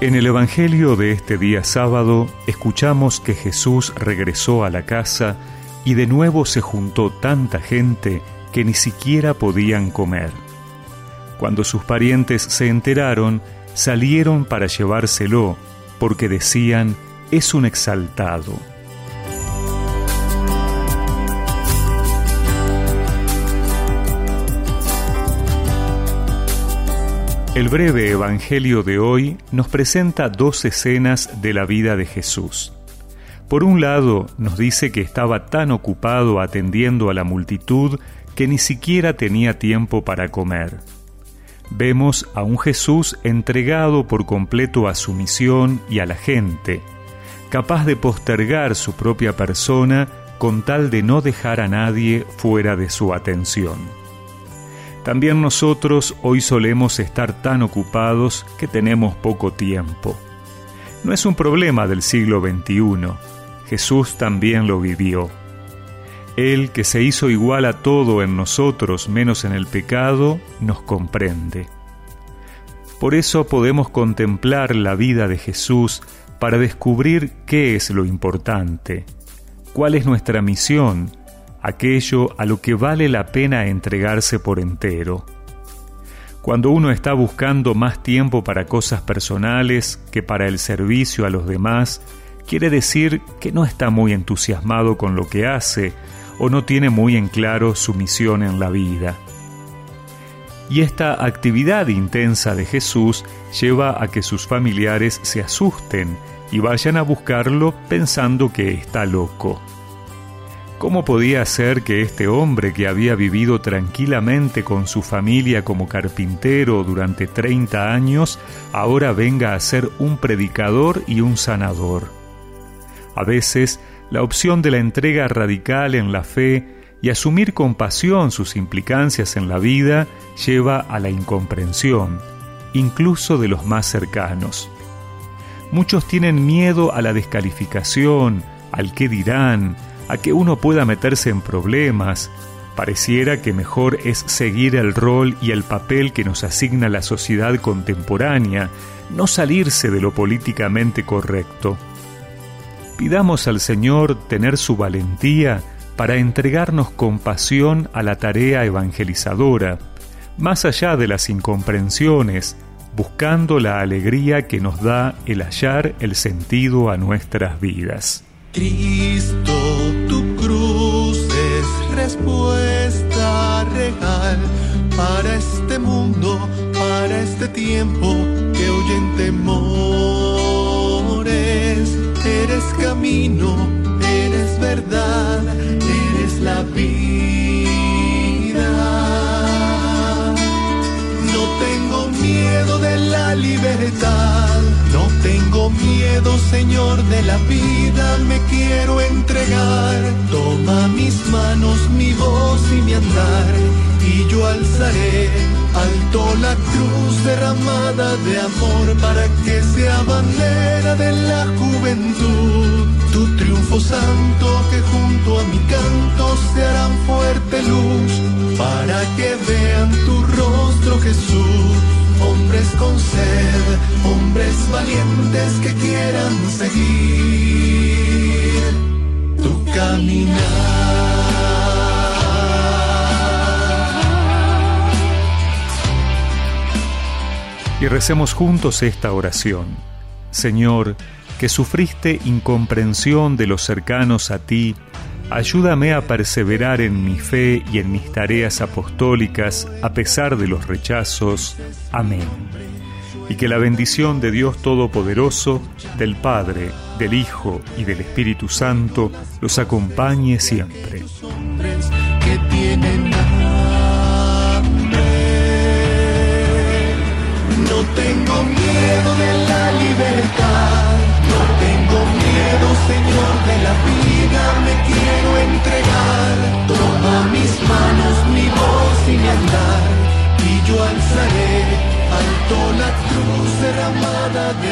En el Evangelio de este día sábado escuchamos que Jesús regresó a la casa y de nuevo se juntó tanta gente que ni siquiera podían comer. Cuando sus parientes se enteraron, salieron para llevárselo, porque decían, es un exaltado. El breve Evangelio de hoy nos presenta dos escenas de la vida de Jesús. Por un lado, nos dice que estaba tan ocupado atendiendo a la multitud que ni siquiera tenía tiempo para comer. Vemos a un Jesús entregado por completo a su misión y a la gente, capaz de postergar su propia persona con tal de no dejar a nadie fuera de su atención. También nosotros hoy solemos estar tan ocupados que tenemos poco tiempo. No es un problema del siglo XXI. Jesús también lo vivió. Él, que se hizo igual a todo en nosotros menos en el pecado, nos comprende. Por eso podemos contemplar la vida de Jesús para descubrir qué es lo importante, cuál es nuestra misión aquello a lo que vale la pena entregarse por entero. Cuando uno está buscando más tiempo para cosas personales que para el servicio a los demás, quiere decir que no está muy entusiasmado con lo que hace o no tiene muy en claro su misión en la vida. Y esta actividad intensa de Jesús lleva a que sus familiares se asusten y vayan a buscarlo pensando que está loco. ¿Cómo podía ser que este hombre que había vivido tranquilamente con su familia como carpintero durante 30 años, ahora venga a ser un predicador y un sanador? A veces, la opción de la entrega radical en la fe y asumir con pasión sus implicancias en la vida lleva a la incomprensión, incluso de los más cercanos. Muchos tienen miedo a la descalificación, al qué dirán, a que uno pueda meterse en problemas. Pareciera que mejor es seguir el rol y el papel que nos asigna la sociedad contemporánea, no salirse de lo políticamente correcto. Pidamos al Señor tener su valentía para entregarnos con pasión a la tarea evangelizadora, más allá de las incomprensiones, buscando la alegría que nos da el hallar el sentido a nuestras vidas. Cristo, respuesta real para este mundo, para este tiempo que oyen temores. Eres camino, eres verdad, eres la vida. No tengo miedo de la libertad tengo miedo, Señor, de la vida, me quiero entregar. Toma mis manos, mi voz y mi andar, y yo alzaré alto la cruz derramada de amor para que sea bandera de la juventud. Tu triunfo santo que junto a mi canto se harán fuerte luz para que vean tu rostro, Jesús. Hombres con sed, hombres valientes que quieran seguir tu caminar. Y recemos juntos esta oración. Señor, que sufriste incomprensión de los cercanos a ti, ayúdame a perseverar en mi fe y en mis tareas apostólicas a pesar de los rechazos. Amén y que la bendición de Dios Todopoderoso, del Padre, del Hijo y del Espíritu Santo los acompañe siempre.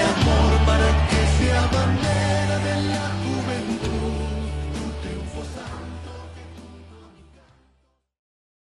amor.